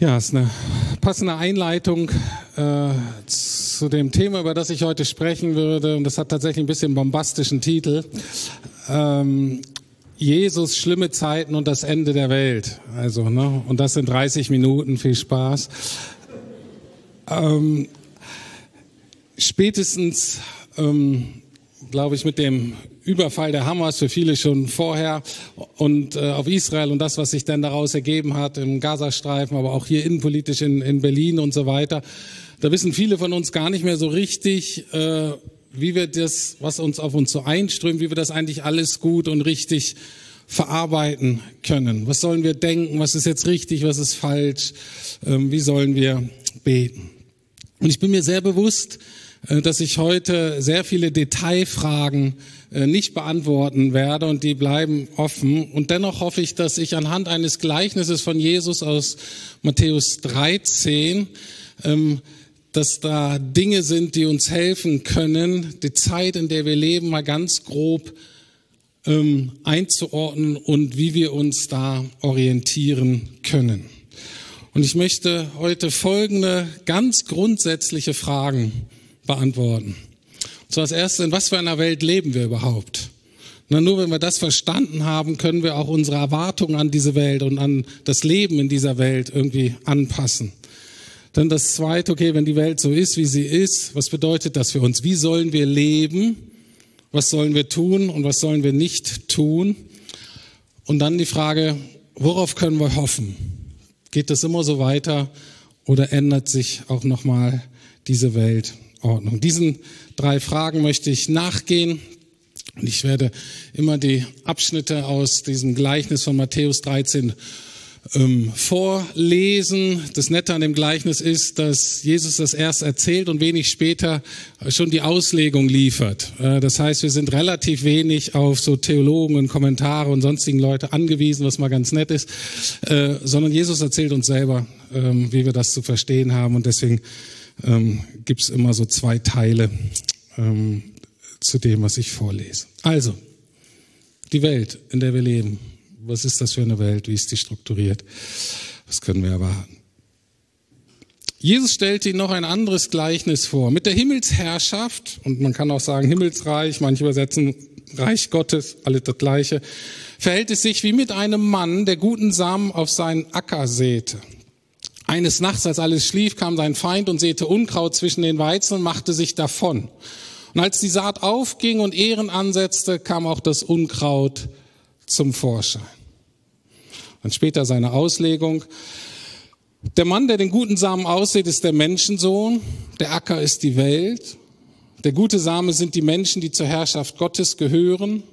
Ja, ist eine passende Einleitung äh, zu dem Thema, über das ich heute sprechen würde. Und das hat tatsächlich ein bisschen bombastischen Titel. Ähm, Jesus, schlimme Zeiten und das Ende der Welt. Also, ne? Und das sind 30 Minuten. Viel Spaß. Ähm, spätestens, ähm, glaube ich, mit dem Überfall der Hamas für viele schon vorher und äh, auf Israel und das, was sich dann daraus ergeben hat im Gazastreifen, aber auch hier innenpolitisch in, in Berlin und so weiter. Da wissen viele von uns gar nicht mehr so richtig, äh, wie wir das, was uns auf uns so einströmt, wie wir das eigentlich alles gut und richtig verarbeiten können. Was sollen wir denken? Was ist jetzt richtig? Was ist falsch? Ähm, wie sollen wir beten? Und ich bin mir sehr bewusst, äh, dass ich heute sehr viele Detailfragen nicht beantworten werde und die bleiben offen. Und dennoch hoffe ich, dass ich anhand eines Gleichnisses von Jesus aus Matthäus 13, ähm, dass da Dinge sind, die uns helfen können, die Zeit, in der wir leben, mal ganz grob ähm, einzuordnen und wie wir uns da orientieren können. Und ich möchte heute folgende ganz grundsätzliche Fragen beantworten. Und zwar das erste, in was für einer Welt leben wir überhaupt? Na, nur wenn wir das verstanden haben, können wir auch unsere Erwartungen an diese Welt und an das Leben in dieser Welt irgendwie anpassen. Dann das zweite, okay, wenn die Welt so ist, wie sie ist, was bedeutet das für uns? Wie sollen wir leben? Was sollen wir tun und was sollen wir nicht tun? Und dann die Frage, worauf können wir hoffen? Geht das immer so weiter oder ändert sich auch nochmal diese Welt? Ordnung. Diesen drei Fragen möchte ich nachgehen. Und ich werde immer die Abschnitte aus diesem Gleichnis von Matthäus 13 ähm, vorlesen. Das Nette an dem Gleichnis ist, dass Jesus das erst erzählt und wenig später schon die Auslegung liefert. Äh, das heißt, wir sind relativ wenig auf so Theologen und Kommentare und sonstigen Leute angewiesen, was mal ganz nett ist, äh, sondern Jesus erzählt uns selber, ähm, wie wir das zu verstehen haben. Und deswegen ähm, gibt es immer so zwei Teile ähm, zu dem, was ich vorlese. Also, die Welt, in der wir leben. Was ist das für eine Welt? Wie ist die strukturiert? Was können wir erwarten? Jesus stellte ihnen noch ein anderes Gleichnis vor. Mit der Himmelsherrschaft, und man kann auch sagen Himmelsreich, manche übersetzen Reich Gottes, alle das Gleiche, verhält es sich wie mit einem Mann, der guten Samen auf seinen Acker säte. Eines Nachts, als alles schlief, kam sein Feind und säte Unkraut zwischen den Weizen und machte sich davon. Und als die Saat aufging und Ehren ansetzte, kam auch das Unkraut zum Vorschein. Und später seine Auslegung. Der Mann, der den guten Samen aussieht, ist der Menschensohn. Der Acker ist die Welt. Der gute Same sind die Menschen, die zur Herrschaft Gottes gehören.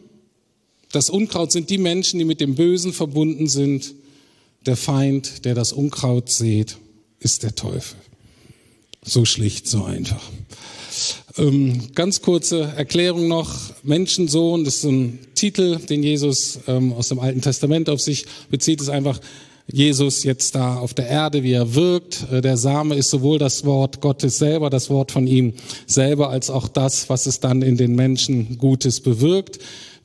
Das Unkraut sind die Menschen, die mit dem Bösen verbunden sind. Der Feind, der das Unkraut sät, ist der Teufel. So schlicht, so einfach. Ähm, ganz kurze Erklärung noch. Menschensohn, das ist ein Titel, den Jesus ähm, aus dem Alten Testament auf sich bezieht, ist einfach Jesus jetzt da auf der Erde, wie er wirkt. Äh, der Same ist sowohl das Wort Gottes selber, das Wort von ihm selber, als auch das, was es dann in den Menschen Gutes bewirkt,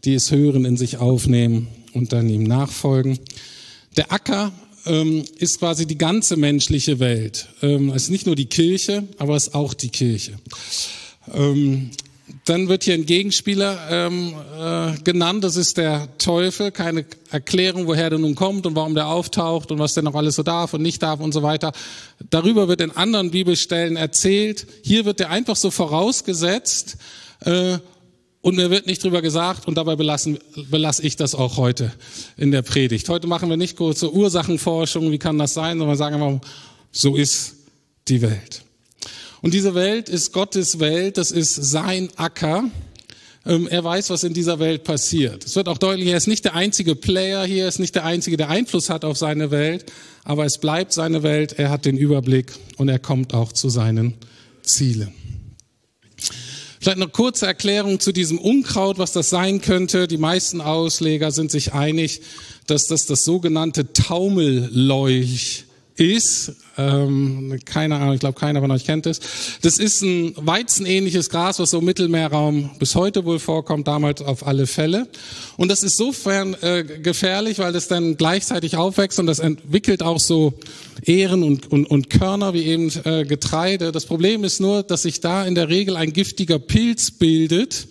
die es hören, in sich aufnehmen und dann ihm nachfolgen. Der Acker ähm, ist quasi die ganze menschliche Welt. Ähm, es ist nicht nur die Kirche, aber es ist auch die Kirche. Ähm, dann wird hier ein Gegenspieler ähm, äh, genannt, das ist der Teufel. Keine Erklärung, woher der nun kommt und warum der auftaucht und was der noch alles so darf und nicht darf und so weiter. Darüber wird in anderen Bibelstellen erzählt. Hier wird der einfach so vorausgesetzt äh, und mir wird nicht drüber gesagt und dabei belassen, belasse ich das auch heute in der Predigt. Heute machen wir nicht kurze Ursachenforschung, wie kann das sein, sondern wir sagen einfach, so ist die Welt. Und diese Welt ist Gottes Welt, das ist sein Acker. Ähm, er weiß, was in dieser Welt passiert. Es wird auch deutlich, er ist nicht der einzige Player hier, er ist nicht der einzige, der Einfluss hat auf seine Welt, aber es bleibt seine Welt, er hat den Überblick und er kommt auch zu seinen Zielen. Vielleicht eine kurze Erklärung zu diesem Unkraut, was das sein könnte. Die meisten Ausleger sind sich einig, dass das das sogenannte Taumelleuch ist, ähm, keine Ahnung, ich glaube, keiner von euch kennt es. Das ist ein weizenähnliches Gras, was so im Mittelmeerraum bis heute wohl vorkommt, damals auf alle Fälle. Und das ist sofern äh, gefährlich, weil das dann gleichzeitig aufwächst und das entwickelt auch so Ähren und, und, und Körner wie eben äh, Getreide. Das Problem ist nur, dass sich da in der Regel ein giftiger Pilz bildet.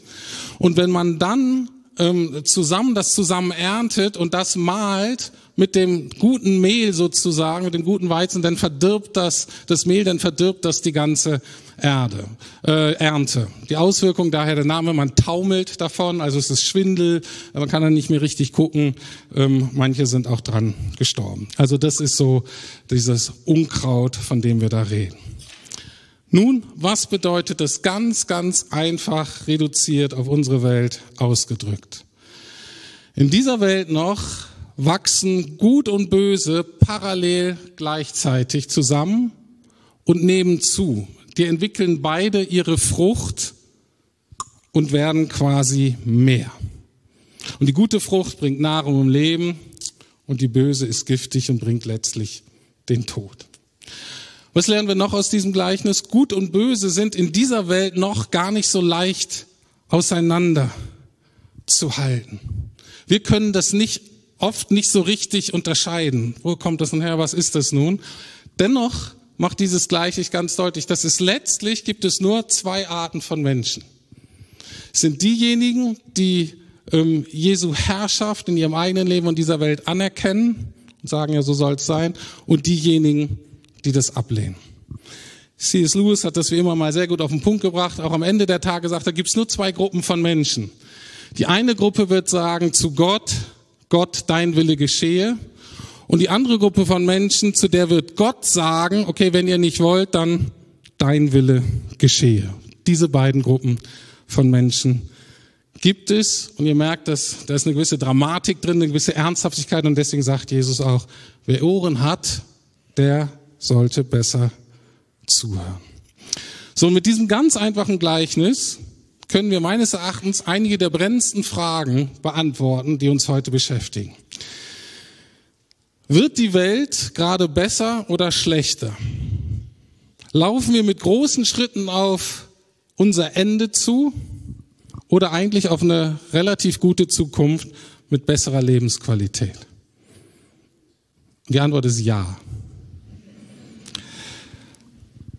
Und wenn man dann ähm, zusammen das zusammen erntet und das malt mit dem guten Mehl sozusagen, mit dem guten Weizen, dann verdirbt das, das Mehl, dann verdirbt das die ganze Erde, äh, Ernte. Die Auswirkung daher der Name, man taumelt davon, also es ist Schwindel, man kann dann nicht mehr richtig gucken, ähm, manche sind auch dran gestorben. Also das ist so dieses Unkraut, von dem wir da reden. Nun, was bedeutet das ganz, ganz einfach reduziert auf unsere Welt ausgedrückt? In dieser Welt noch wachsen Gut und Böse parallel gleichzeitig zusammen und nehmen zu. Die entwickeln beide ihre Frucht und werden quasi mehr. Und die gute Frucht bringt Nahrung und Leben und die böse ist giftig und bringt letztlich den Tod. Was lernen wir noch aus diesem Gleichnis? Gut und böse sind in dieser Welt noch gar nicht so leicht auseinander zu halten. Wir können das nicht oft nicht so richtig unterscheiden. Wo kommt das nun her? Was ist das nun? Dennoch macht dieses Gleichnis ganz deutlich, dass es letztlich gibt es nur zwei Arten von Menschen. Es sind diejenigen, die ähm, Jesu Herrschaft in ihrem eigenen Leben und dieser Welt anerkennen und sagen, ja, so soll es sein, und diejenigen, die das ablehnen. C.S. Lewis hat das wie immer mal sehr gut auf den Punkt gebracht. Auch am Ende der Tage sagt er, gibt es nur zwei Gruppen von Menschen. Die eine Gruppe wird sagen zu Gott, Gott, dein Wille geschehe. Und die andere Gruppe von Menschen, zu der wird Gott sagen, okay, wenn ihr nicht wollt, dann dein Wille geschehe. Diese beiden Gruppen von Menschen gibt es. Und ihr merkt, dass da ist eine gewisse Dramatik drin, eine gewisse Ernsthaftigkeit. Und deswegen sagt Jesus auch, wer Ohren hat, der sollte besser zuhören. So, mit diesem ganz einfachen Gleichnis können wir meines Erachtens einige der brennendsten Fragen beantworten, die uns heute beschäftigen. Wird die Welt gerade besser oder schlechter? Laufen wir mit großen Schritten auf unser Ende zu oder eigentlich auf eine relativ gute Zukunft mit besserer Lebensqualität? Die Antwort ist ja.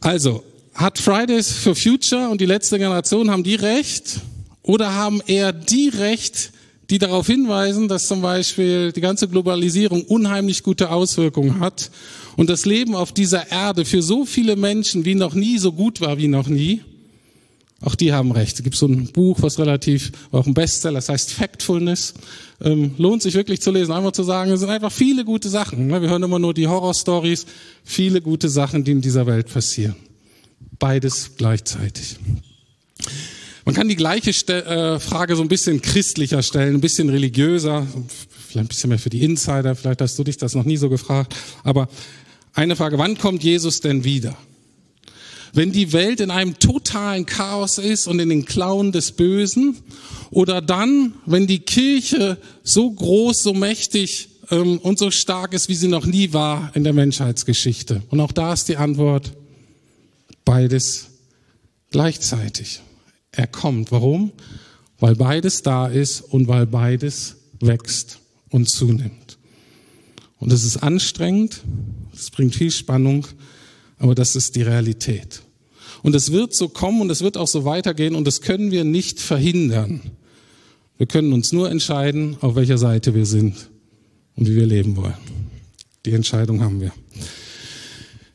Also, hat Fridays for Future und die letzte Generation, haben die recht? Oder haben eher die recht, die darauf hinweisen, dass zum Beispiel die ganze Globalisierung unheimlich gute Auswirkungen hat und das Leben auf dieser Erde für so viele Menschen wie noch nie so gut war wie noch nie? Auch die haben recht. Es gibt so ein Buch, was relativ, auch ein Bestseller, das heißt Factfulness. Ähm, lohnt sich wirklich zu lesen, einfach zu sagen, es sind einfach viele gute Sachen. Ne? Wir hören immer nur die Horrorstories, viele gute Sachen, die in dieser Welt passieren. Beides gleichzeitig. Man kann die gleiche äh, Frage so ein bisschen christlicher stellen, ein bisschen religiöser, vielleicht ein bisschen mehr für die Insider, vielleicht hast du dich das noch nie so gefragt. Aber eine Frage, wann kommt Jesus denn wieder? Wenn die Welt in einem totalen Chaos ist und in den Klauen des Bösen oder dann, wenn die Kirche so groß, so mächtig ähm, und so stark ist, wie sie noch nie war in der Menschheitsgeschichte. Und auch da ist die Antwort, beides gleichzeitig. Er kommt. Warum? Weil beides da ist und weil beides wächst und zunimmt. Und es ist anstrengend, es bringt viel Spannung, aber das ist die Realität. Und es wird so kommen und es wird auch so weitergehen und das können wir nicht verhindern. Wir können uns nur entscheiden, auf welcher Seite wir sind und wie wir leben wollen. Die Entscheidung haben wir.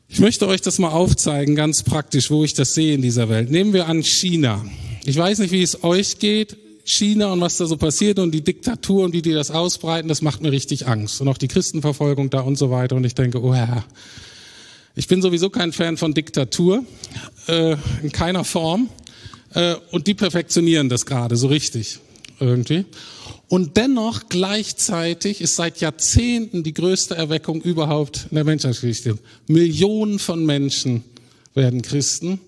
Ich möchte euch das mal aufzeigen, ganz praktisch, wo ich das sehe in dieser Welt. Nehmen wir an China. Ich weiß nicht, wie es euch geht. China und was da so passiert und die Diktatur und wie die das ausbreiten, das macht mir richtig Angst. Und auch die Christenverfolgung da und so weiter. Und ich denke, oh Herr, ich bin sowieso kein Fan von Diktatur, äh, in keiner Form. Äh, und die perfektionieren das gerade so richtig irgendwie. Und dennoch gleichzeitig ist seit Jahrzehnten die größte Erweckung überhaupt in der Menschheitsgeschichte. Millionen von Menschen werden Christen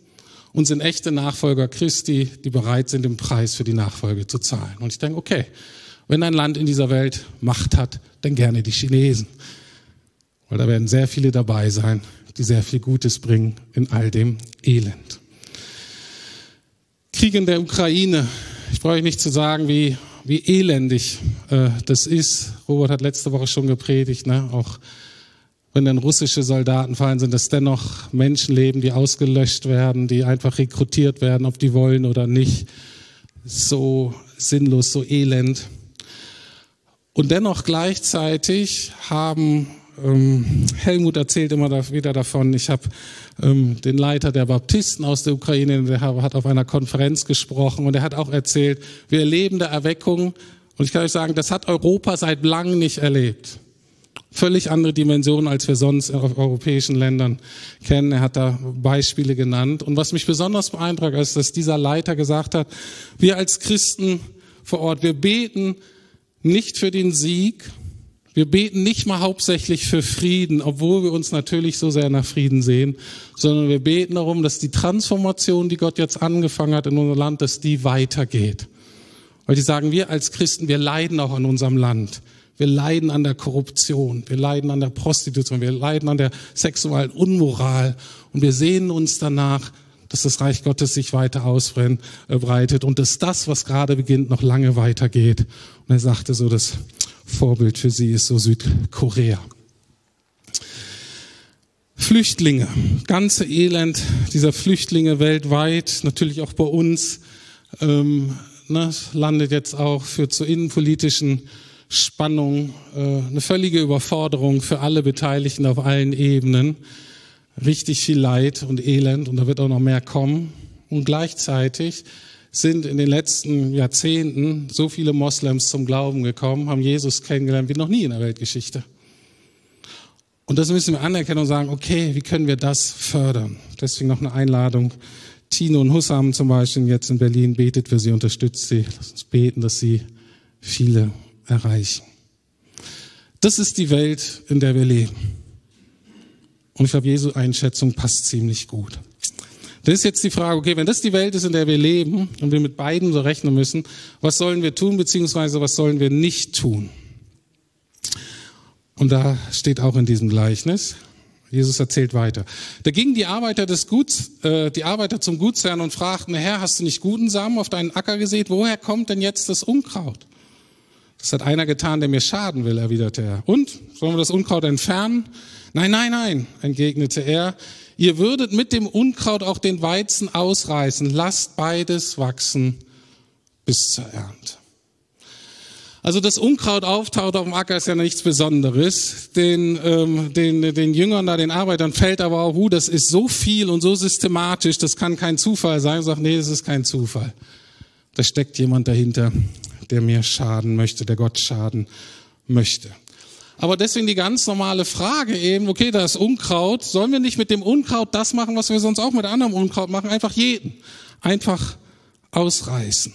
und sind echte Nachfolger Christi, die bereit sind, den Preis für die Nachfolge zu zahlen. Und ich denke, okay, wenn ein Land in dieser Welt Macht hat, dann gerne die Chinesen. Weil da werden sehr viele dabei sein, die sehr viel Gutes bringen in all dem Elend. Krieg in der Ukraine. Ich brauche nicht zu sagen, wie, wie elendig äh, das ist. Robert hat letzte Woche schon gepredigt, ne? auch wenn dann russische Soldaten fallen, sind es dennoch Menschenleben, die ausgelöscht werden, die einfach rekrutiert werden, ob die wollen oder nicht. So sinnlos, so elend. Und dennoch gleichzeitig haben ähm, Helmut erzählt immer wieder davon. Ich habe ähm, den Leiter der Baptisten aus der Ukraine, der hat auf einer Konferenz gesprochen und er hat auch erzählt, wir erleben der Erweckung. Und ich kann euch sagen, das hat Europa seit langem nicht erlebt. Völlig andere Dimensionen, als wir sonst in europäischen Ländern kennen. Er hat da Beispiele genannt. Und was mich besonders beeindruckt, ist, dass dieser Leiter gesagt hat, wir als Christen vor Ort, wir beten nicht für den Sieg, wir beten nicht mal hauptsächlich für Frieden, obwohl wir uns natürlich so sehr nach Frieden sehen, sondern wir beten darum, dass die Transformation, die Gott jetzt angefangen hat in unserem Land, dass die weitergeht. Weil die sagen, wir als Christen, wir leiden auch an unserem Land. Wir leiden an der Korruption, wir leiden an der Prostitution, wir leiden an der sexuellen Unmoral und wir sehnen uns danach, dass das Reich Gottes sich weiter ausbreitet und dass das, was gerade beginnt, noch lange weitergeht. Und er sagte so, das Vorbild für sie ist so Südkorea. Flüchtlinge, ganze Elend dieser Flüchtlinge weltweit, natürlich auch bei uns, ähm, ne, landet jetzt auch für zur innenpolitischen Spannung, äh, eine völlige Überforderung für alle Beteiligten auf allen Ebenen, richtig viel Leid und Elend und da wird auch noch mehr kommen. Und gleichzeitig sind in den letzten Jahrzehnten so viele Moslems zum Glauben gekommen, haben Jesus kennengelernt wie noch nie in der Weltgeschichte. Und das müssen wir anerkennen und sagen, okay, wie können wir das fördern? Deswegen noch eine Einladung. Tino und Hussam zum Beispiel jetzt in Berlin betet für sie, unterstützt sie. Lass uns beten, dass sie viele erreichen. Das ist die Welt, in der wir leben. Und ich glaube, Jesu Einschätzung passt ziemlich gut. Das ist jetzt die Frage, okay, wenn das die Welt ist, in der wir leben und wir mit beiden so rechnen müssen, was sollen wir tun, beziehungsweise was sollen wir nicht tun? Und da steht auch in diesem Gleichnis, Jesus erzählt weiter. Da gingen die Arbeiter des Guts, äh, die Arbeiter zum Gutsherrn und fragten, Herr, hast du nicht guten Samen auf deinen Acker gesät? Woher kommt denn jetzt das Unkraut? Das hat einer getan, der mir schaden will, erwiderte er. Und? Sollen wir das Unkraut entfernen? Nein, nein, nein, entgegnete er. Ihr würdet mit dem Unkraut auch den Weizen ausreißen. Lasst beides wachsen bis zur Ernte. Also das Unkraut auftaucht auf dem Acker ist ja nichts Besonderes. Den, ähm, den, den Jüngern da, den Arbeitern fällt aber auch, uh, das ist so viel und so systematisch, das kann kein Zufall sein. Ich sage, nee, das ist kein Zufall. Da steckt jemand dahinter, der mir schaden möchte, der Gott schaden möchte. Aber deswegen die ganz normale Frage eben, okay, da ist Unkraut, sollen wir nicht mit dem Unkraut das machen, was wir sonst auch mit anderem Unkraut machen? Einfach jeden. Einfach ausreißen.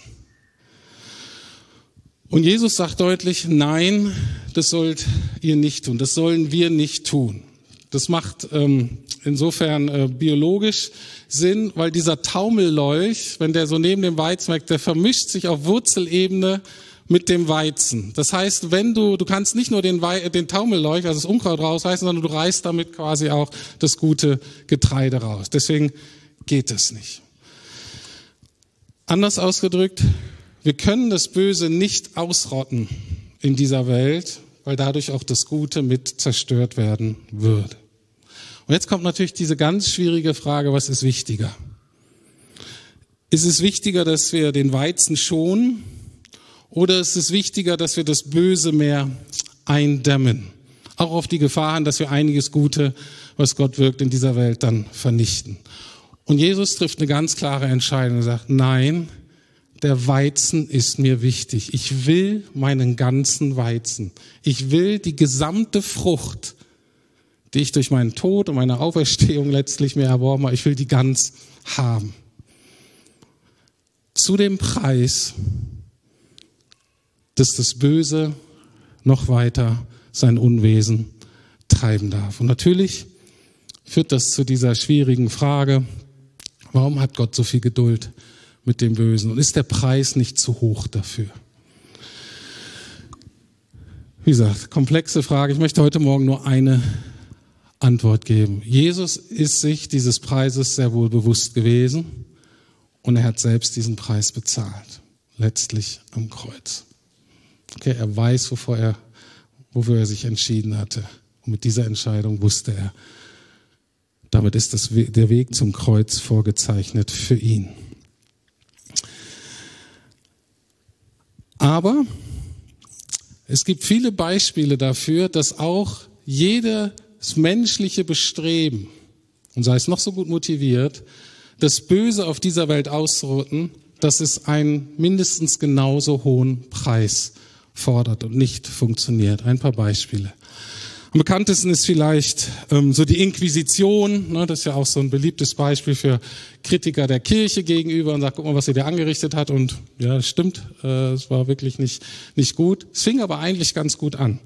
Und Jesus sagt deutlich, nein, das sollt ihr nicht tun, das sollen wir nicht tun. Das macht ähm, insofern äh, biologisch Sinn, weil dieser Taumellolch, wenn der so neben dem Weizen wächst, der vermischt sich auf Wurzelebene mit dem Weizen. Das heißt, wenn du, du kannst nicht nur den, We den Taumelleuch, also das Unkraut rausreißen, sondern du reißt damit quasi auch das gute Getreide raus. Deswegen geht es nicht. Anders ausgedrückt, wir können das Böse nicht ausrotten in dieser Welt, weil dadurch auch das Gute mit zerstört werden würde. Und jetzt kommt natürlich diese ganz schwierige Frage, was ist wichtiger? Ist es wichtiger, dass wir den Weizen schonen oder ist es wichtiger, dass wir das Böse mehr eindämmen? Auch auf die Gefahren, dass wir einiges Gute, was Gott wirkt, in dieser Welt dann vernichten. Und Jesus trifft eine ganz klare Entscheidung und sagt, nein, der Weizen ist mir wichtig. Ich will meinen ganzen Weizen. Ich will die gesamte Frucht, die ich durch meinen Tod und meine Auferstehung letztlich mir erworben habe, ich will die ganz haben. Zu dem Preis, dass das Böse noch weiter sein Unwesen treiben darf. Und natürlich führt das zu dieser schwierigen Frage, warum hat Gott so viel Geduld mit dem Bösen? Und ist der Preis nicht zu hoch dafür? Wie gesagt, komplexe Frage. Ich möchte heute Morgen nur eine Antwort geben. Jesus ist sich dieses Preises sehr wohl bewusst gewesen und er hat selbst diesen Preis bezahlt. Letztlich am Kreuz. Okay, er weiß, wovor er, wofür er sich entschieden hatte. Und mit dieser Entscheidung wusste er, damit ist das, der Weg zum Kreuz vorgezeichnet für ihn. Aber es gibt viele Beispiele dafür, dass auch jedes menschliche Bestreben, und sei es noch so gut motiviert, das Böse auf dieser Welt auszurotten, dass es einen mindestens genauso hohen Preis fordert und nicht funktioniert. Ein paar Beispiele. Am bekanntesten ist vielleicht ähm, so die Inquisition. Ne, das ist ja auch so ein beliebtes Beispiel für Kritiker der Kirche gegenüber und sagt, guck mal, was sie dir angerichtet hat. Und ja, stimmt, äh, es war wirklich nicht, nicht gut. Es fing aber eigentlich ganz gut an.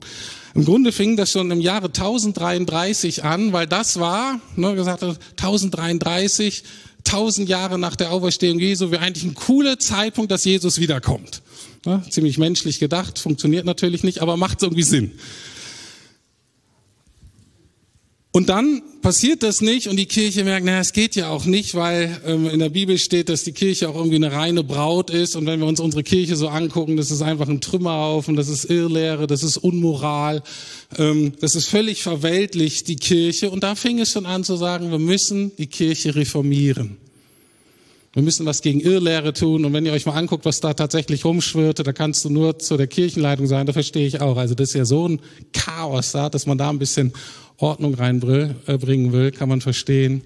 Im Grunde fing das schon im Jahre 1033 an, weil das war, ne, gesagt 1033, 1000 Jahre nach der Auferstehung Jesu, wäre eigentlich ein cooler Zeitpunkt, dass Jesus wiederkommt. Ja, ziemlich menschlich gedacht, funktioniert natürlich nicht, aber macht irgendwie Sinn. Und dann passiert das nicht und die Kirche merkt, naja, es geht ja auch nicht, weil ähm, in der Bibel steht, dass die Kirche auch irgendwie eine reine Braut ist. Und wenn wir uns unsere Kirche so angucken, das ist einfach ein Trümmerhaufen, das ist Irrlehre, das ist Unmoral, ähm, das ist völlig verweltlicht, die Kirche. Und da fing es schon an zu sagen, wir müssen die Kirche reformieren. Wir müssen was gegen Irrlehre tun. Und wenn ihr euch mal anguckt, was da tatsächlich rumschwirrte, da kannst du nur zu der Kirchenleitung sein. Da verstehe ich auch. Also das ist ja so ein Chaos da, dass man da ein bisschen Ordnung reinbringen will, kann man verstehen.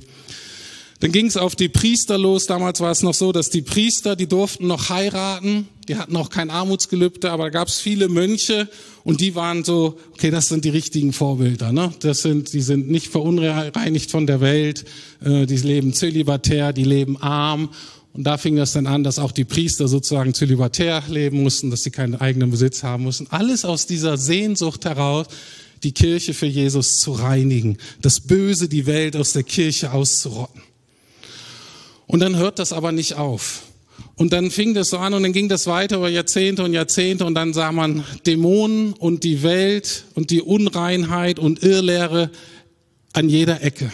Dann ging es auf die Priester los. Damals war es noch so, dass die Priester, die durften noch heiraten. Die hatten auch kein Armutsgelübde, aber da gab es viele Mönche und die waren so, okay, das sind die richtigen Vorbilder. Ne? Das sind, die sind nicht verunreinigt von der Welt, äh, die leben zölibatär, die leben arm. Und da fing das dann an, dass auch die Priester sozusagen zölibatär leben mussten, dass sie keinen eigenen Besitz haben mussten. Alles aus dieser Sehnsucht heraus, die Kirche für Jesus zu reinigen, das Böse, die Welt aus der Kirche auszurotten. Und dann hört das aber nicht auf. Und dann fing das so an und dann ging das weiter über Jahrzehnte und Jahrzehnte und dann sah man Dämonen und die Welt und die Unreinheit und Irrlehre an jeder Ecke.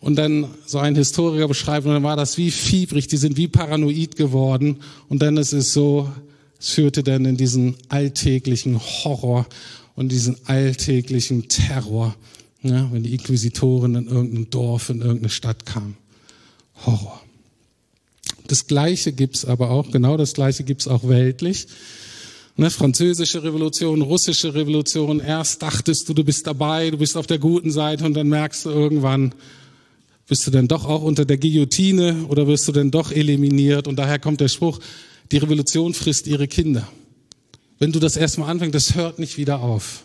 Und dann so ein Historiker beschreibt, und dann war das wie fiebrig, die sind wie paranoid geworden. Und dann ist es so, es führte dann in diesen alltäglichen Horror und diesen alltäglichen Terror, ja, wenn die Inquisitoren in irgendein Dorf, in irgendeine Stadt kamen. Horror. Das Gleiche gibt's aber auch, genau das Gleiche gibt's auch weltlich. Ne, französische Revolution, russische Revolution. Erst dachtest du, du bist dabei, du bist auf der guten Seite und dann merkst du irgendwann, bist du denn doch auch unter der Guillotine oder wirst du denn doch eliminiert? Und daher kommt der Spruch, die Revolution frisst ihre Kinder. Wenn du das erstmal anfängst, das hört nicht wieder auf.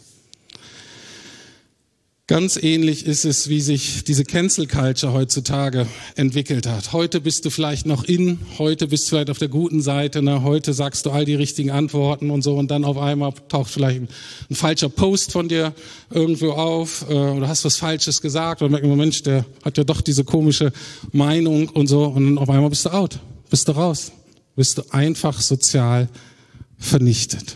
Ganz ähnlich ist es, wie sich diese Cancel Culture heutzutage entwickelt hat. Heute bist du vielleicht noch in, heute bist du vielleicht auf der guten Seite, ne? heute sagst du all die richtigen Antworten und so und dann auf einmal taucht vielleicht ein, ein falscher Post von dir irgendwo auf äh, oder hast was Falsches gesagt oder merkt man, Mensch, der hat ja doch diese komische Meinung und so und dann auf einmal bist du out, bist du raus, bist du einfach sozial vernichtet.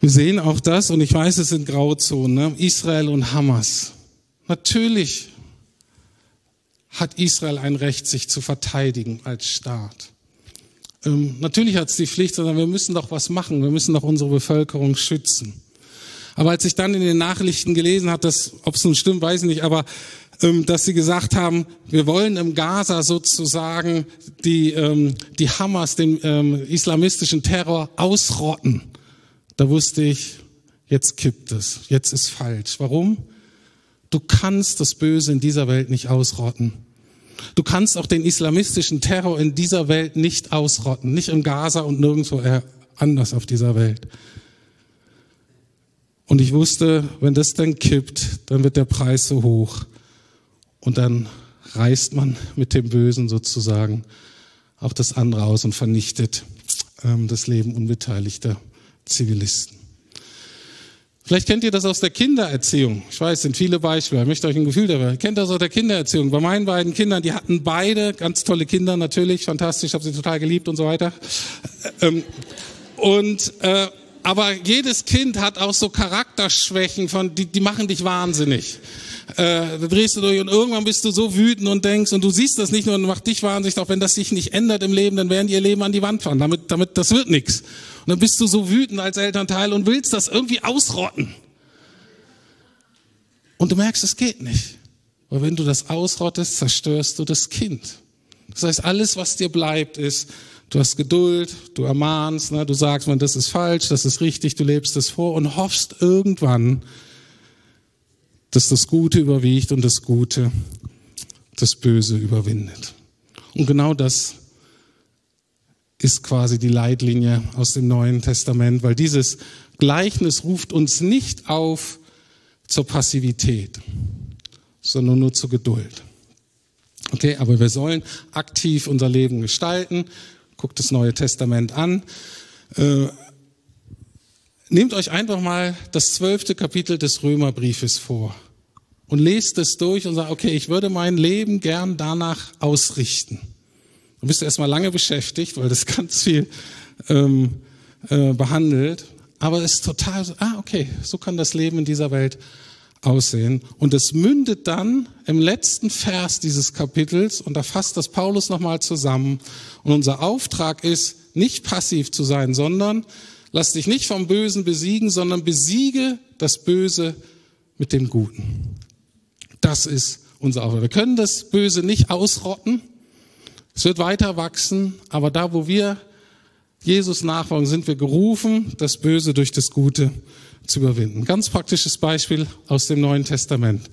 Wir sehen auch das, und ich weiß, es sind Grauzonen, ne? Israel und Hamas. Natürlich hat Israel ein Recht, sich zu verteidigen als Staat. Ähm, natürlich hat es die Pflicht, sondern wir müssen doch was machen. Wir müssen doch unsere Bevölkerung schützen. Aber als ich dann in den Nachrichten gelesen habe, ob es nun stimmt, weiß ich nicht, aber ähm, dass sie gesagt haben, wir wollen im Gaza sozusagen die, ähm, die Hamas, den ähm, islamistischen Terror ausrotten. Da wusste ich, jetzt kippt es, jetzt ist falsch. Warum? Du kannst das Böse in dieser Welt nicht ausrotten. Du kannst auch den islamistischen Terror in dieser Welt nicht ausrotten, nicht im Gaza und nirgendwo anders auf dieser Welt. Und ich wusste, wenn das dann kippt, dann wird der Preis so hoch. Und dann reißt man mit dem Bösen sozusagen auch das andere aus und vernichtet ähm, das Leben unbeteiligter Zivilisten. Vielleicht kennt ihr das aus der Kindererziehung. Ich weiß, es sind viele Beispiele. Ich möchte euch ein Gefühl dabei. Kennt das aus der Kindererziehung? Bei meinen beiden Kindern, die hatten beide ganz tolle Kinder natürlich, fantastisch, habe sie total geliebt und so weiter. Ähm, und äh, Aber jedes Kind hat auch so Charakterschwächen, von, die, die machen dich wahnsinnig. Äh, drehst du durch und irgendwann bist du so wütend und denkst, und du siehst das nicht nur und macht dich wahnsinnig, auch wenn das sich nicht ändert im Leben, dann werden die ihr Leben an die Wand fahren. Damit, damit, das wird nichts. Und dann bist du so wütend als Elternteil und willst das irgendwie ausrotten. Und du merkst, es geht nicht. Weil wenn du das ausrottest, zerstörst du das Kind. Das heißt, alles, was dir bleibt, ist, du hast Geduld, du ermahnst, ne, du sagst, man, das ist falsch, das ist richtig, du lebst es vor und hoffst irgendwann, dass das Gute überwiegt und das Gute das Böse überwindet. Und genau das ist quasi die Leitlinie aus dem Neuen Testament, weil dieses Gleichnis ruft uns nicht auf zur Passivität, sondern nur zur Geduld. Okay, aber wir sollen aktiv unser Leben gestalten. Guckt das Neue Testament an. Äh, nehmt euch einfach mal das zwölfte Kapitel des Römerbriefes vor und lest es durch und sagt, okay, ich würde mein Leben gern danach ausrichten. Du bist erstmal lange beschäftigt, weil das ganz viel ähm, äh, behandelt. Aber es ist total ah, okay, so kann das Leben in dieser Welt aussehen. Und es mündet dann im letzten Vers dieses Kapitels, und da fasst das Paulus nochmal zusammen. Und unser Auftrag ist, nicht passiv zu sein, sondern lass dich nicht vom Bösen besiegen, sondern besiege das Böse mit dem Guten. Das ist unser Auftrag. Wir können das Böse nicht ausrotten. Es wird weiter wachsen, aber da, wo wir Jesus nachfolgen, sind wir gerufen, das Böse durch das Gute zu überwinden. Ganz praktisches Beispiel aus dem Neuen Testament.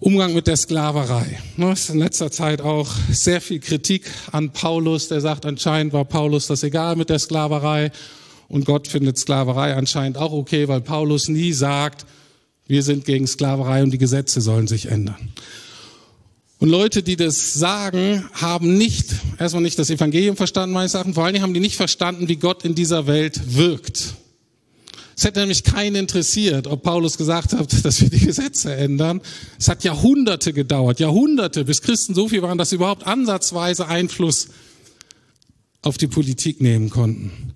Umgang mit der Sklaverei. Es ist in letzter Zeit auch sehr viel Kritik an Paulus, der sagt, anscheinend war Paulus das egal mit der Sklaverei und Gott findet Sklaverei anscheinend auch okay, weil Paulus nie sagt, wir sind gegen Sklaverei und die Gesetze sollen sich ändern. Und Leute, die das sagen, haben nicht, erstmal nicht das Evangelium verstanden, meines Erachtens, vor allen Dingen haben die nicht verstanden, wie Gott in dieser Welt wirkt. Es hätte nämlich keinen interessiert, ob Paulus gesagt hat, dass wir die Gesetze ändern. Es hat Jahrhunderte gedauert, Jahrhunderte, bis Christen so viel waren, dass sie überhaupt ansatzweise Einfluss auf die Politik nehmen konnten.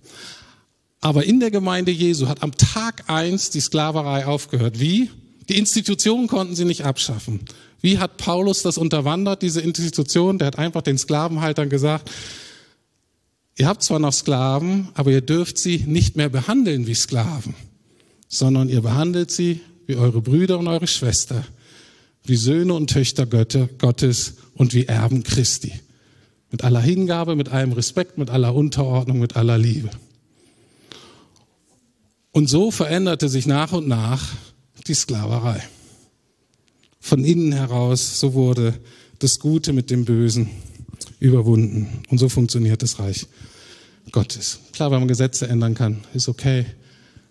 Aber in der Gemeinde Jesu hat am Tag eins die Sklaverei aufgehört. Wie? Die Institutionen konnten sie nicht abschaffen. Wie hat Paulus das unterwandert, diese Institution? Der hat einfach den Sklavenhaltern gesagt, Ihr habt zwar noch Sklaven, aber ihr dürft sie nicht mehr behandeln wie Sklaven, sondern ihr behandelt sie wie eure Brüder und eure Schwester, wie Söhne und Töchter Gottes und wie Erben Christi. Mit aller Hingabe, mit allem Respekt, mit aller Unterordnung, mit aller Liebe. Und so veränderte sich nach und nach die Sklaverei. Von innen heraus, so wurde das Gute mit dem Bösen überwunden. Und so funktioniert das Reich Gottes. Klar, wenn man Gesetze ändern kann, ist okay.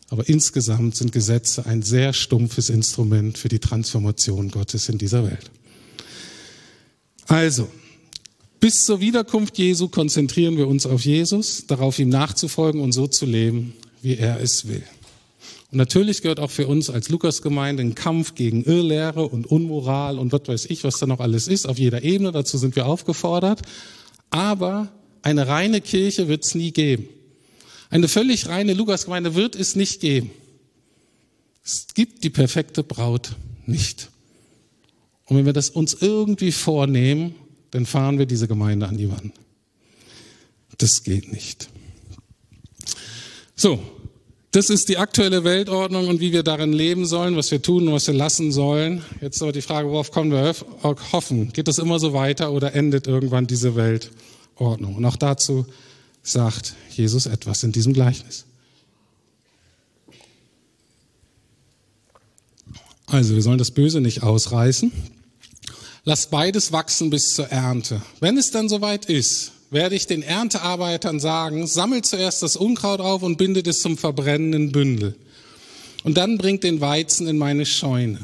Aber insgesamt sind Gesetze ein sehr stumpfes Instrument für die Transformation Gottes in dieser Welt. Also, bis zur Wiederkunft Jesu konzentrieren wir uns auf Jesus, darauf ihm nachzufolgen und so zu leben, wie er es will. Und natürlich gehört auch für uns als Lukasgemeinde ein Kampf gegen Irrlehre und Unmoral und was weiß ich, was da noch alles ist, auf jeder Ebene. Dazu sind wir aufgefordert. Aber eine reine Kirche wird es nie geben. Eine völlig reine Lukasgemeinde wird es nicht geben. Es gibt die perfekte Braut nicht. Und wenn wir das uns irgendwie vornehmen, dann fahren wir diese Gemeinde an die Wand. Das geht nicht. So, das ist die aktuelle Weltordnung und wie wir darin leben sollen, was wir tun und was wir lassen sollen. Jetzt aber die Frage, worauf können wir hoffen? Geht das immer so weiter oder endet irgendwann diese Weltordnung? Und auch dazu sagt Jesus etwas in diesem Gleichnis. Also, wir sollen das Böse nicht ausreißen. Lass beides wachsen bis zur Ernte. Wenn es dann soweit ist, werde ich den Erntearbeitern sagen, sammelt zuerst das Unkraut auf und bindet es zum verbrennenden Bündel. Und dann bringt den Weizen in meine Scheune.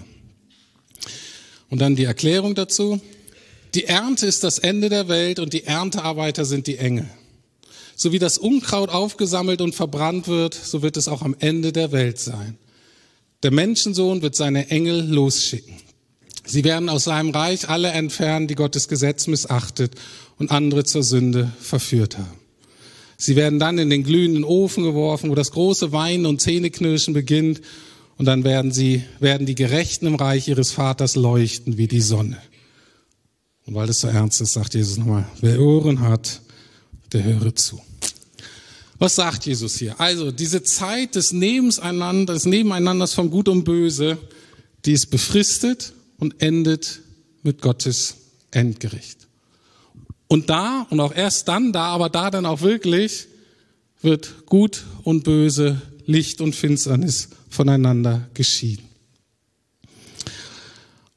Und dann die Erklärung dazu. Die Ernte ist das Ende der Welt und die Erntearbeiter sind die Engel. So wie das Unkraut aufgesammelt und verbrannt wird, so wird es auch am Ende der Welt sein. Der Menschensohn wird seine Engel losschicken. Sie werden aus seinem Reich alle entfernen, die Gottes Gesetz missachtet und andere zur Sünde verführt haben. Sie werden dann in den glühenden Ofen geworfen, wo das große Weinen und Zähneknirschen beginnt. Und dann werden sie, werden die Gerechten im Reich ihres Vaters leuchten wie die Sonne. Und weil das so ernst ist, sagt Jesus nochmal, wer Ohren hat, der höre zu. Was sagt Jesus hier? Also, diese Zeit des Nebeneinander, des Nebeneinanders von Gut und Böse, die ist befristet und endet mit Gottes Endgericht. Und da, und auch erst dann da, aber da dann auch wirklich, wird Gut und Böse, Licht und Finsternis voneinander geschieden.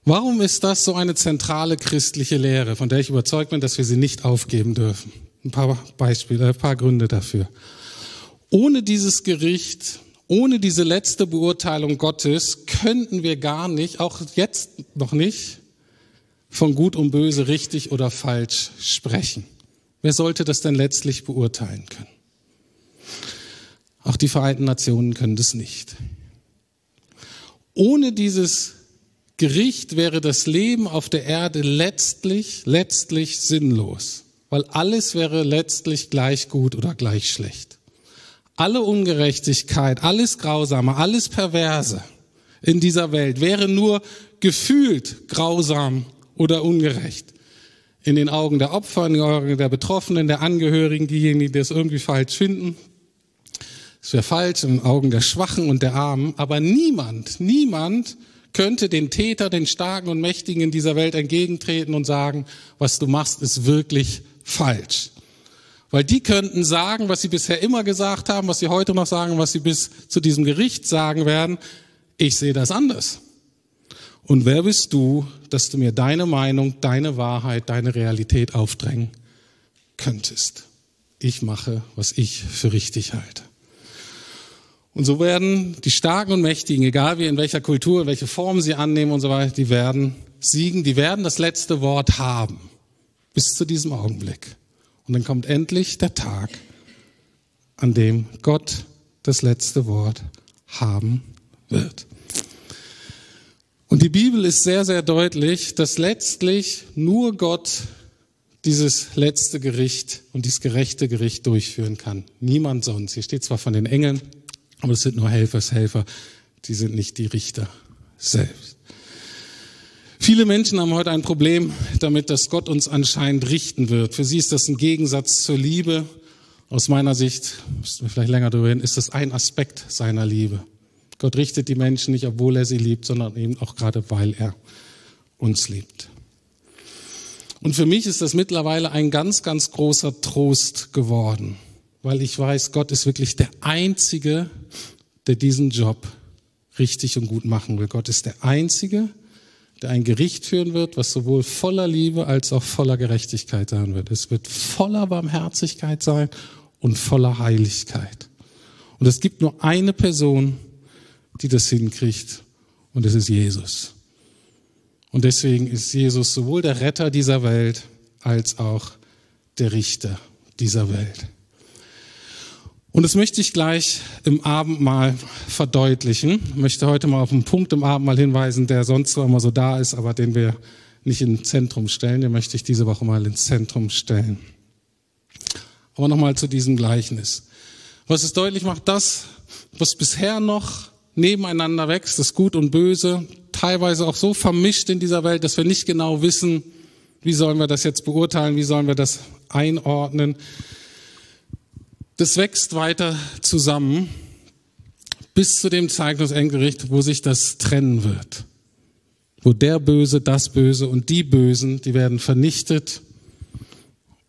Warum ist das so eine zentrale christliche Lehre, von der ich überzeugt bin, dass wir sie nicht aufgeben dürfen? Ein paar Beispiele, ein paar Gründe dafür. Ohne dieses Gericht, ohne diese letzte Beurteilung Gottes könnten wir gar nicht, auch jetzt noch nicht, von Gut und Böse richtig oder falsch sprechen. Wer sollte das denn letztlich beurteilen können? Auch die Vereinten Nationen können das nicht. Ohne dieses Gericht wäre das Leben auf der Erde letztlich, letztlich sinnlos, weil alles wäre letztlich gleich gut oder gleich schlecht. Alle Ungerechtigkeit, alles Grausame, alles Perverse in dieser Welt wäre nur gefühlt grausam oder ungerecht. In den Augen der Opfer, in den Augen der Betroffenen, der Angehörigen, diejenigen, die das irgendwie falsch finden. Es wäre falsch in den Augen der Schwachen und der Armen. Aber niemand, niemand könnte den Täter, den Starken und Mächtigen in dieser Welt entgegentreten und sagen, was du machst, ist wirklich falsch. Weil die könnten sagen, was sie bisher immer gesagt haben, was sie heute noch sagen, was sie bis zu diesem Gericht sagen werden. Ich sehe das anders. Und wer bist du, dass du mir deine Meinung, deine Wahrheit, deine Realität aufdrängen könntest? Ich mache, was ich für richtig halte. Und so werden die Starken und Mächtigen, egal wie in welcher Kultur, welche Form sie annehmen und so weiter, die werden siegen, die werden das letzte Wort haben. Bis zu diesem Augenblick. Und dann kommt endlich der Tag, an dem Gott das letzte Wort haben wird. Die Bibel ist sehr, sehr deutlich, dass letztlich nur Gott dieses letzte Gericht und dieses gerechte Gericht durchführen kann. Niemand sonst. Hier steht zwar von den Engeln, aber es sind nur Helfershelfer. Die sind nicht die Richter selbst. Viele Menschen haben heute ein Problem damit, dass Gott uns anscheinend richten wird. Für sie ist das ein Gegensatz zur Liebe. Aus meiner Sicht, müssten wir vielleicht länger darüber reden, ist das ein Aspekt seiner Liebe. Gott richtet die Menschen nicht, obwohl er sie liebt, sondern eben auch gerade, weil er uns liebt. Und für mich ist das mittlerweile ein ganz, ganz großer Trost geworden, weil ich weiß, Gott ist wirklich der Einzige, der diesen Job richtig und gut machen will. Gott ist der Einzige, der ein Gericht führen wird, was sowohl voller Liebe als auch voller Gerechtigkeit sein wird. Es wird voller Barmherzigkeit sein und voller Heiligkeit. Und es gibt nur eine Person, die das hinkriegt. Und es ist Jesus. Und deswegen ist Jesus sowohl der Retter dieser Welt als auch der Richter dieser Welt. Und das möchte ich gleich im Abendmahl verdeutlichen. Ich möchte heute mal auf einen Punkt im Abendmahl hinweisen, der sonst zwar immer so da ist, aber den wir nicht ins Zentrum stellen. Den möchte ich diese Woche mal ins Zentrum stellen. Aber nochmal zu diesem Gleichnis. Was es deutlich macht, das, was bisher noch nebeneinander wächst, das Gut und Böse, teilweise auch so vermischt in dieser Welt, dass wir nicht genau wissen, wie sollen wir das jetzt beurteilen, wie sollen wir das einordnen. Das wächst weiter zusammen bis zu dem Zeugnis Endgericht, wo sich das trennen wird. Wo der Böse, das Böse und die Bösen, die werden vernichtet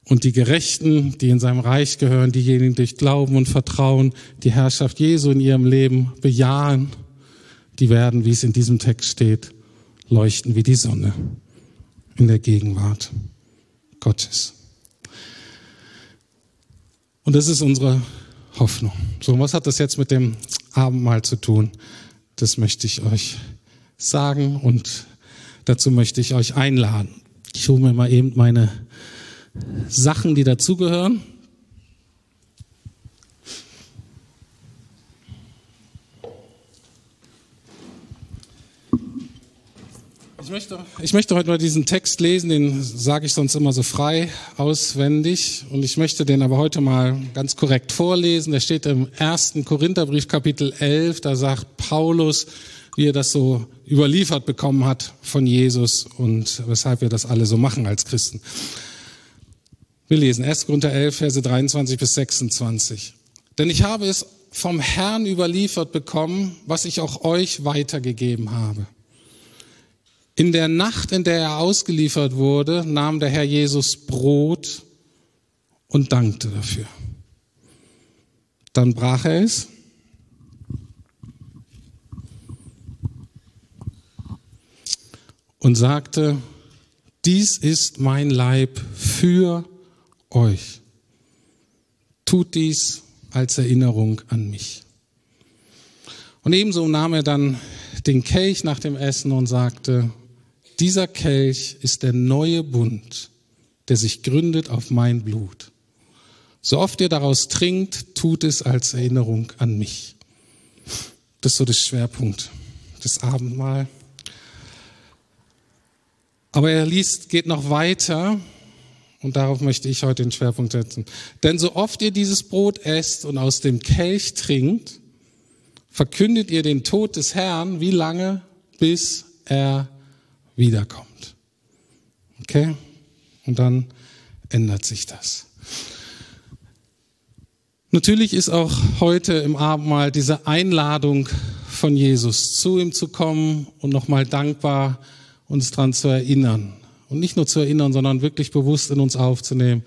und die Gerechten, die in seinem Reich gehören, diejenigen, die durch Glauben und Vertrauen die Herrschaft Jesu in ihrem Leben bejahen, die werden, wie es in diesem Text steht, leuchten wie die Sonne in der Gegenwart Gottes. Und das ist unsere Hoffnung. So, was hat das jetzt mit dem Abendmahl zu tun? Das möchte ich euch sagen und dazu möchte ich euch einladen. Ich hole mir mal eben meine Sachen, die dazugehören. Ich möchte, ich möchte heute mal diesen Text lesen, den sage ich sonst immer so frei auswendig. Und ich möchte den aber heute mal ganz korrekt vorlesen. Der steht im ersten Korintherbrief Kapitel 11. Da sagt Paulus, wie er das so überliefert bekommen hat von Jesus und weshalb wir das alle so machen als Christen. Wir lesen 1. Korinther 11, Verse 23 bis 26. Denn ich habe es vom Herrn überliefert bekommen, was ich auch euch weitergegeben habe. In der Nacht, in der er ausgeliefert wurde, nahm der Herr Jesus Brot und dankte dafür. Dann brach er es und sagte, dies ist mein Leib für euch. Tut dies als Erinnerung an mich. Und ebenso nahm er dann den Kelch nach dem Essen und sagte, dieser Kelch ist der neue Bund, der sich gründet auf mein Blut. So oft ihr daraus trinkt, tut es als Erinnerung an mich. Das ist so das Schwerpunkt des Abendmahl. Aber er liest, geht noch weiter und darauf möchte ich heute den Schwerpunkt setzen. Denn so oft ihr dieses Brot esst und aus dem Kelch trinkt, verkündet ihr den Tod des Herrn, wie lange, bis er wiederkommt. Okay? Und dann ändert sich das. Natürlich ist auch heute im Abendmahl diese Einladung von Jesus, zu ihm zu kommen und nochmal dankbar uns daran zu erinnern. Und nicht nur zu erinnern, sondern wirklich bewusst in uns aufzunehmen,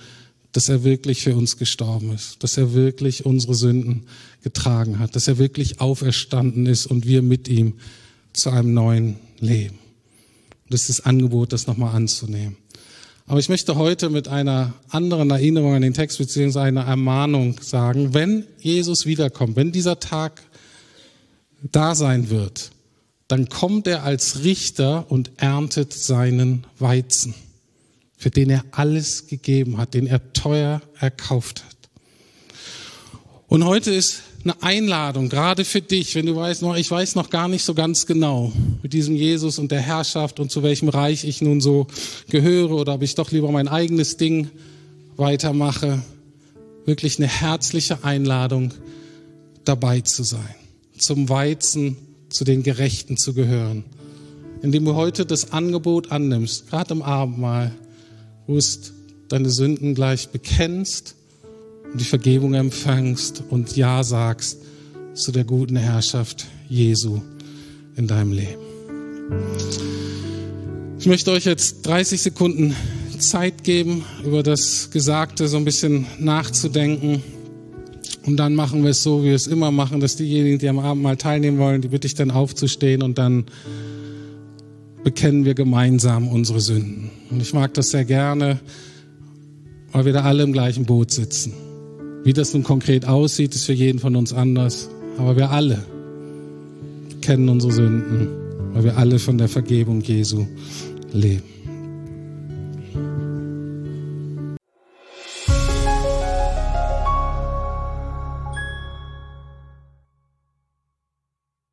dass er wirklich für uns gestorben ist, dass er wirklich unsere Sünden getragen hat, dass er wirklich auferstanden ist und wir mit ihm zu einem neuen Leben. Das ist das Angebot, das nochmal anzunehmen. Aber ich möchte heute mit einer anderen Erinnerung an den Text beziehungsweise einer Ermahnung sagen, wenn Jesus wiederkommt, wenn dieser Tag da sein wird, dann kommt er als Richter und erntet seinen Weizen, für den er alles gegeben hat, den er teuer erkauft hat. Und heute ist eine Einladung, gerade für dich, wenn du weißt, ich weiß noch gar nicht so ganz genau mit diesem Jesus und der Herrschaft und zu welchem Reich ich nun so gehöre oder ob ich doch lieber mein eigenes Ding weitermache. Wirklich eine herzliche Einladung, dabei zu sein, zum Weizen, zu den Gerechten zu gehören. Indem du heute das Angebot annimmst, gerade im Abendmahl, wo du deine Sünden gleich bekennst und die Vergebung empfängst und Ja sagst zu der guten Herrschaft Jesu in deinem Leben. Ich möchte euch jetzt 30 Sekunden Zeit geben, über das Gesagte so ein bisschen nachzudenken. Und dann machen wir es so, wie wir es immer machen, dass diejenigen, die am Abend mal teilnehmen wollen, die bitte ich dann aufzustehen und dann bekennen wir gemeinsam unsere Sünden. Und ich mag das sehr gerne, weil wir da alle im gleichen Boot sitzen. Wie das nun konkret aussieht, ist für jeden von uns anders. Aber wir alle kennen unsere Sünden, weil wir alle von der Vergebung Jesu leben.